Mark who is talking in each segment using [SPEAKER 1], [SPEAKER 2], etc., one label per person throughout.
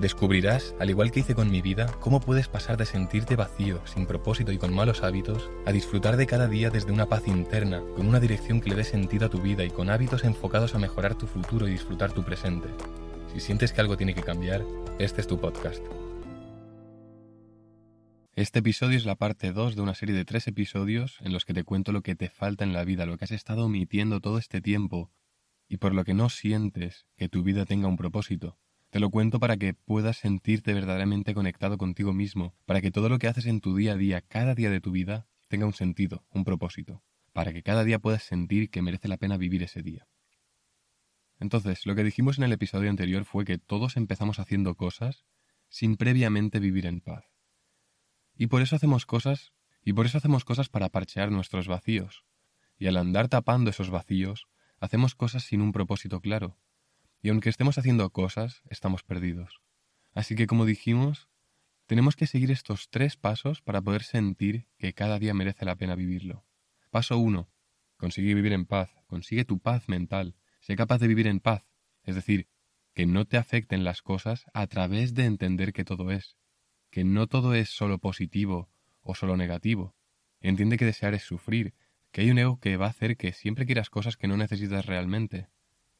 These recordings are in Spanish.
[SPEAKER 1] Descubrirás, al igual que hice con mi vida, cómo puedes pasar de sentirte vacío, sin propósito y con malos hábitos, a disfrutar de cada día desde una paz interna, con una dirección que le dé sentido a tu vida y con hábitos enfocados a mejorar tu futuro y disfrutar tu presente. Si sientes que algo tiene que cambiar, este es tu podcast. Este episodio es la parte 2 de una serie de tres episodios en los que te cuento lo que te falta en la vida, lo que has estado omitiendo todo este tiempo y por lo que no sientes que tu vida tenga un propósito. Te lo cuento para que puedas sentirte verdaderamente conectado contigo mismo, para que todo lo que haces en tu día a día, cada día de tu vida, tenga un sentido, un propósito, para que cada día puedas sentir que merece la pena vivir ese día. Entonces, lo que dijimos en el episodio anterior fue que todos empezamos haciendo cosas sin previamente vivir en paz. Y por eso hacemos cosas, y por eso hacemos cosas para parchear nuestros vacíos. Y al andar tapando esos vacíos, hacemos cosas sin un propósito claro, y aunque estemos haciendo cosas, estamos perdidos. Así que como dijimos, tenemos que seguir estos tres pasos para poder sentir que cada día merece la pena vivirlo. Paso 1. Consigue vivir en paz, consigue tu paz mental, sé capaz de vivir en paz, es decir, que no te afecten las cosas a través de entender que todo es, que no todo es solo positivo o solo negativo. Entiende que desear es sufrir, que hay un ego que va a hacer que siempre quieras cosas que no necesitas realmente,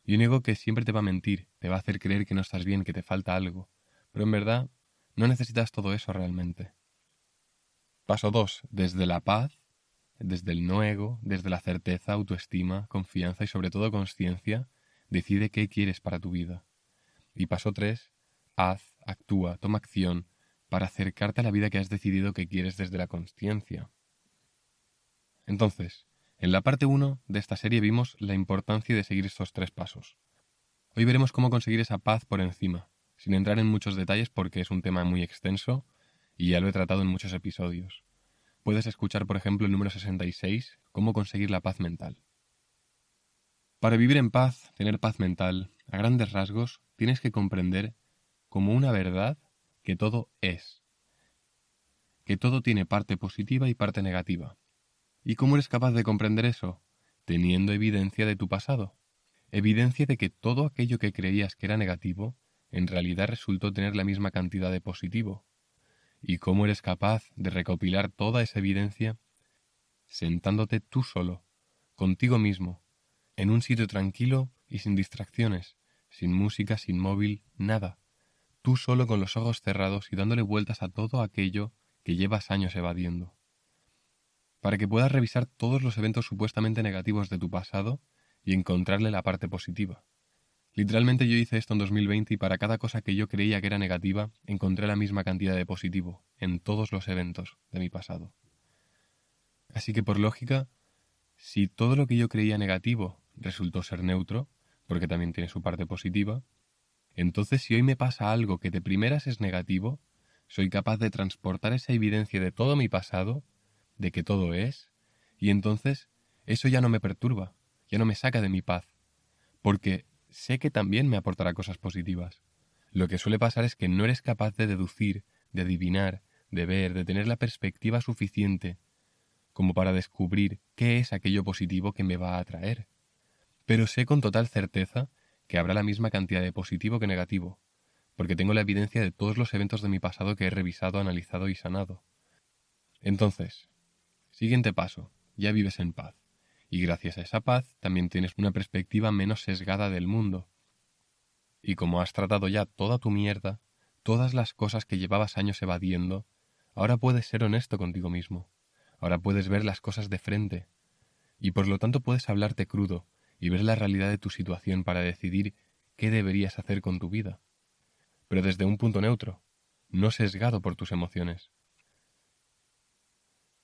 [SPEAKER 1] y un ego que siempre te va a mentir, te va a hacer creer que no estás bien, que te falta algo. Pero en verdad, no necesitas todo eso realmente. Paso 2. Desde la paz, desde el no ego, desde la certeza, autoestima, confianza y sobre todo conciencia, decide qué quieres para tu vida. Y paso 3. Haz, actúa, toma acción para acercarte a la vida que has decidido que quieres desde la conciencia. Entonces, en la parte 1 de esta serie vimos la importancia de seguir estos tres pasos. Hoy veremos cómo conseguir esa paz por encima, sin entrar en muchos detalles porque es un tema muy extenso y ya lo he tratado en muchos episodios. Puedes escuchar, por ejemplo, el número 66, cómo conseguir la paz mental. Para vivir en paz, tener paz mental, a grandes rasgos, tienes que comprender como una verdad que todo es, que todo tiene parte positiva y parte negativa, ¿Y cómo eres capaz de comprender eso? Teniendo evidencia de tu pasado. Evidencia de que todo aquello que creías que era negativo, en realidad resultó tener la misma cantidad de positivo. ¿Y cómo eres capaz de recopilar toda esa evidencia? Sentándote tú solo, contigo mismo, en un sitio tranquilo y sin distracciones, sin música, sin móvil, nada. Tú solo con los ojos cerrados y dándole vueltas a todo aquello que llevas años evadiendo para que puedas revisar todos los eventos supuestamente negativos de tu pasado y encontrarle la parte positiva. Literalmente yo hice esto en 2020 y para cada cosa que yo creía que era negativa, encontré la misma cantidad de positivo en todos los eventos de mi pasado. Así que por lógica, si todo lo que yo creía negativo resultó ser neutro, porque también tiene su parte positiva, entonces si hoy me pasa algo que de primeras es negativo, soy capaz de transportar esa evidencia de todo mi pasado de que todo es, y entonces eso ya no me perturba, ya no me saca de mi paz, porque sé que también me aportará cosas positivas. Lo que suele pasar es que no eres capaz de deducir, de adivinar, de ver, de tener la perspectiva suficiente como para descubrir qué es aquello positivo que me va a atraer. Pero sé con total certeza que habrá la misma cantidad de positivo que negativo, porque tengo la evidencia de todos los eventos de mi pasado que he revisado, analizado y sanado. Entonces, Siguiente paso, ya vives en paz. Y gracias a esa paz también tienes una perspectiva menos sesgada del mundo. Y como has tratado ya toda tu mierda, todas las cosas que llevabas años evadiendo, ahora puedes ser honesto contigo mismo. Ahora puedes ver las cosas de frente. Y por lo tanto puedes hablarte crudo y ver la realidad de tu situación para decidir qué deberías hacer con tu vida. Pero desde un punto neutro, no sesgado por tus emociones.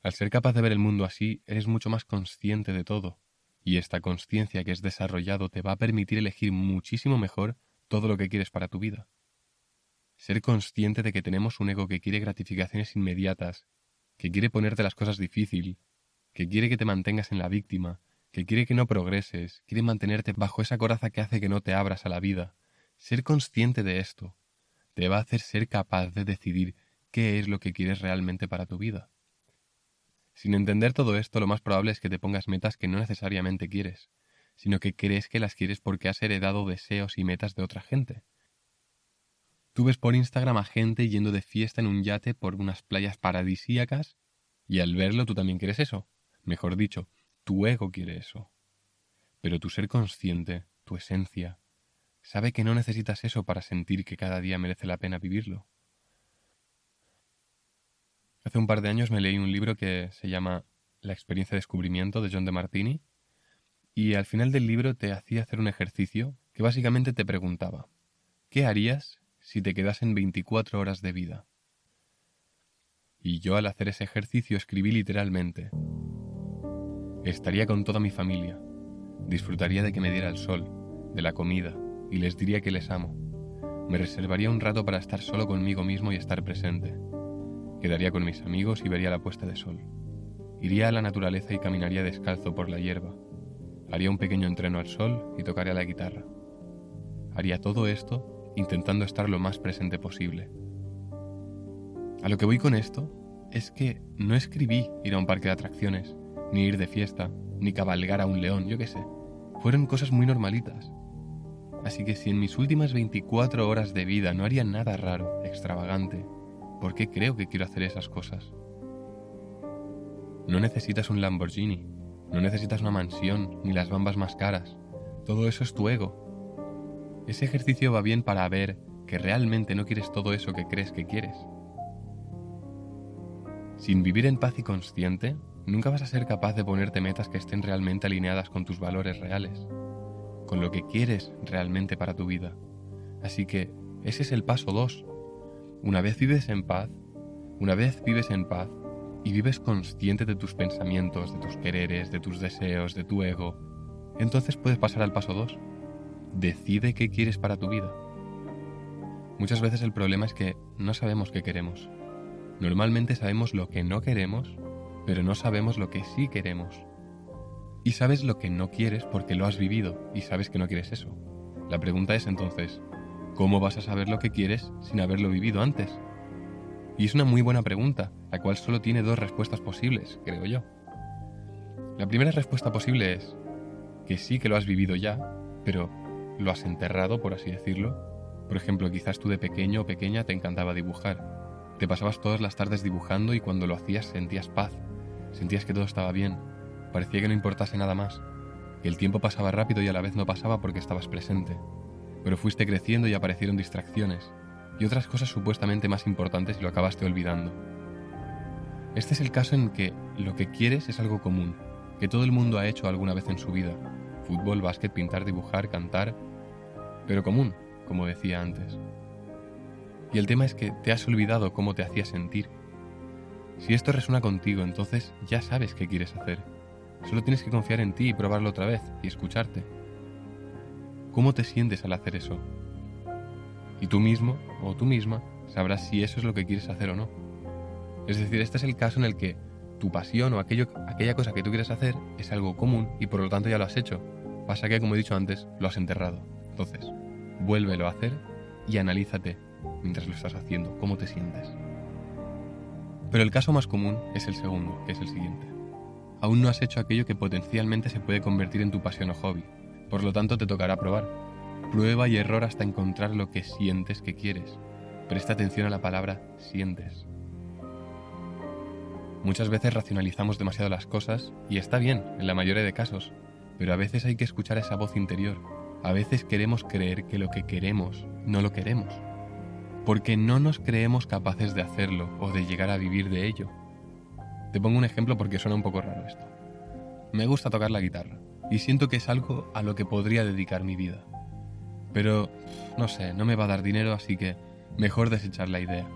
[SPEAKER 1] Al ser capaz de ver el mundo así, eres mucho más consciente de todo, y esta conciencia que es desarrollado te va a permitir elegir muchísimo mejor todo lo que quieres para tu vida. Ser consciente de que tenemos un ego que quiere gratificaciones inmediatas, que quiere ponerte las cosas difícil, que quiere que te mantengas en la víctima, que quiere que no progreses, quiere mantenerte bajo esa coraza que hace que no te abras a la vida, Ser consciente de esto te va a hacer ser capaz de decidir qué es lo que quieres realmente para tu vida. Sin entender todo esto, lo más probable es que te pongas metas que no necesariamente quieres, sino que crees que las quieres porque has heredado deseos y metas de otra gente. Tú ves por Instagram a gente yendo de fiesta en un yate por unas playas paradisíacas y al verlo tú también quieres eso. Mejor dicho, tu ego quiere eso. Pero tu ser consciente, tu esencia, sabe que no necesitas eso para sentir que cada día merece la pena vivirlo. Hace un par de años me leí un libro que se llama La experiencia de descubrimiento de John de Martini y al final del libro te hacía hacer un ejercicio que básicamente te preguntaba ¿qué harías si te quedasen 24 horas de vida? Y yo al hacer ese ejercicio escribí literalmente Estaría con toda mi familia, disfrutaría de que me diera el sol, de la comida, y les diría que les amo. Me reservaría un rato para estar solo conmigo mismo y estar presente. Quedaría con mis amigos y vería la puesta de sol. Iría a la naturaleza y caminaría descalzo por la hierba. Haría un pequeño entreno al sol y tocaría la guitarra. Haría todo esto intentando estar lo más presente posible. A lo que voy con esto es que no escribí ir a un parque de atracciones, ni ir de fiesta, ni cabalgar a un león, yo qué sé. Fueron cosas muy normalitas, Así que si en mis últimas 24 horas de vida no haría nada raro, extravagante, ¿por qué creo que quiero hacer esas cosas? No necesitas un Lamborghini, no necesitas una mansión, ni las bambas más caras. Todo eso es tu ego. Ese ejercicio va bien para ver que realmente no quieres todo eso que crees que quieres. Sin vivir en paz y consciente, nunca vas a ser capaz de ponerte metas que estén realmente alineadas con tus valores reales con lo que quieres realmente para tu vida. Así que ese es el paso 2. Una vez vives en paz, una vez vives en paz y vives consciente de tus pensamientos, de tus quereres, de tus deseos, de tu ego, entonces puedes pasar al paso 2. Decide qué quieres para tu vida. Muchas veces el problema es que no sabemos qué queremos. Normalmente sabemos lo que no queremos, pero no sabemos lo que sí queremos. Y sabes lo que no quieres porque lo has vivido y sabes que no quieres eso. La pregunta es entonces, ¿cómo vas a saber lo que quieres sin haberlo vivido antes? Y es una muy buena pregunta, la cual solo tiene dos respuestas posibles, creo yo. La primera respuesta posible es que sí que lo has vivido ya, pero lo has enterrado, por así decirlo. Por ejemplo, quizás tú de pequeño o pequeña te encantaba dibujar. Te pasabas todas las tardes dibujando y cuando lo hacías sentías paz, sentías que todo estaba bien, Parecía que no importase nada más, que el tiempo pasaba rápido y a la vez no pasaba porque estabas presente. Pero fuiste creciendo y aparecieron distracciones, y otras cosas supuestamente más importantes y lo acabaste olvidando. Este es el caso en que lo que quieres es algo común, que todo el mundo ha hecho alguna vez en su vida. Fútbol, básquet, pintar, dibujar, cantar, pero común, como decía antes. Y el tema es que te has olvidado cómo te hacía sentir. Si esto resuena contigo, entonces ya sabes qué quieres hacer Solo tienes que confiar en ti y probarlo otra vez y escucharte. ¿Cómo te sientes al hacer eso? Y tú mismo o tú misma sabrás si eso es lo que quieres hacer o no. Es decir, este es el caso en el que tu pasión o aquello, aquella cosa que tú quieres hacer es algo común y por lo tanto ya lo has hecho. Pasa que, como he dicho antes, lo has enterrado. Entonces, vuélvelo a hacer y analízate mientras lo estás haciendo, cómo te sientes. Pero el caso más común es el segundo, que es el siguiente aún no has hecho aquello que potencialmente se puede convertir en tu pasión o hobby. Por lo tanto, te tocará probar. Prueba y error hasta encontrar lo que sientes que quieres. Presta atención a la palabra sientes. Muchas veces racionalizamos demasiado las cosas y está bien, en la mayoría de casos, pero a veces hay que escuchar esa voz interior. A veces queremos creer que lo que queremos no lo queremos, porque no nos creemos capaces de hacerlo o de llegar a vivir de ello. Te pongo un ejemplo porque suena un poco raro esto. Me gusta tocar la guitarra y siento que es algo a lo que podría dedicar mi vida. Pero, no sé, no me va a dar dinero, así que mejor desechar la idea.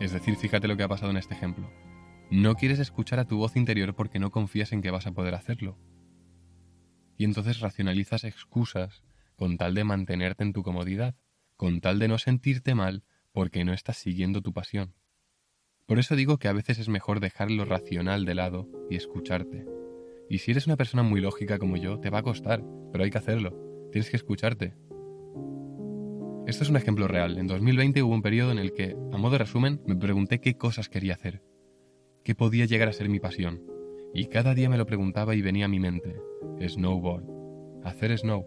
[SPEAKER 1] Es decir, fíjate lo que ha pasado en este ejemplo. No quieres escuchar a tu voz interior porque no confías en que vas a poder hacerlo. Y entonces racionalizas excusas con tal de mantenerte en tu comodidad, con tal de no sentirte mal porque no estás siguiendo tu pasión. Por eso digo que a veces es mejor dejar lo racional de lado y escucharte. Y si eres una persona muy lógica como yo, te va a costar, pero hay que hacerlo. Tienes que escucharte. Esto es un ejemplo real. En 2020 hubo un periodo en el que, a modo de resumen, me pregunté qué cosas quería hacer, qué podía llegar a ser mi pasión. Y cada día me lo preguntaba y venía a mi mente. Snowboard. Hacer snow.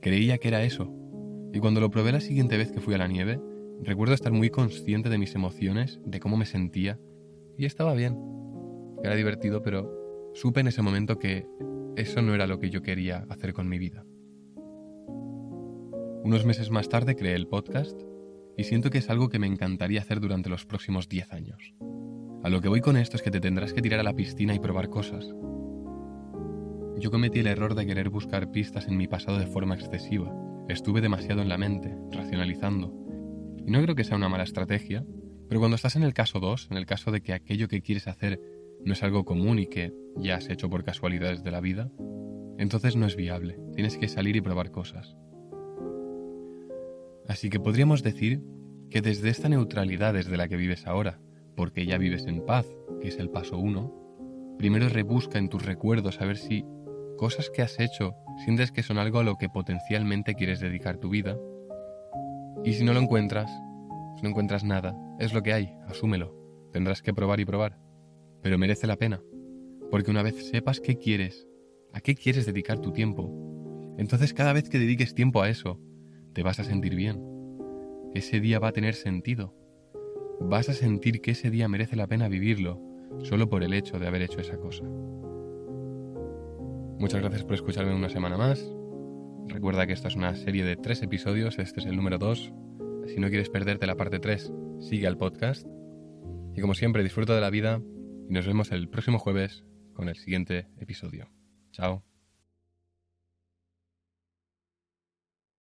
[SPEAKER 1] Creía que era eso. Y cuando lo probé la siguiente vez que fui a la nieve, recuerdo estar muy consciente de mis emociones, de cómo me sentía, y estaba bien. Era divertido, pero supe en ese momento que eso no era lo que yo quería hacer con mi vida. Unos meses más tarde creé el podcast y siento que es algo que me encantaría hacer durante los próximos 10 años. A lo que voy con esto es que te tendrás que tirar a la piscina y probar cosas. Yo cometí el error de querer buscar pistas en mi pasado de forma excesiva. Estuve demasiado en la mente, racionalizando. Y no creo que sea una mala estrategia, pero cuando estás en el caso 2, en el caso de que aquello que quieres hacer no es algo común y que ya has hecho por casualidades de la vida, entonces no es viable. Tienes que salir y probar cosas. Así que podríamos decir que desde esta neutralidad desde la que vives ahora, porque ya vives en paz, que es el paso 1, primero rebusca en tus recuerdos a ver si cosas que has hecho sientes que son algo a lo que potencialmente quieres dedicar tu vida. Y si no lo encuentras, si no encuentras nada, es lo que hay, asúmelo. Tendrás que probar y probar pero merece la pena, porque una vez sepas qué quieres, a qué quieres dedicar tu tiempo, entonces cada vez que dediques tiempo a eso, te vas a sentir bien. Ese día va a tener sentido. Vas a sentir que ese día merece la pena vivirlo, solo por el hecho de haber hecho esa cosa. Muchas gracias por escucharme una semana más. Recuerda que esta es una serie de tres episodios, este es el número dos. Si no quieres perderte la parte 3, sigue al podcast. Y como siempre, disfruta de la vida y nos vemos el próximo jueves con el siguiente episodio. Chao.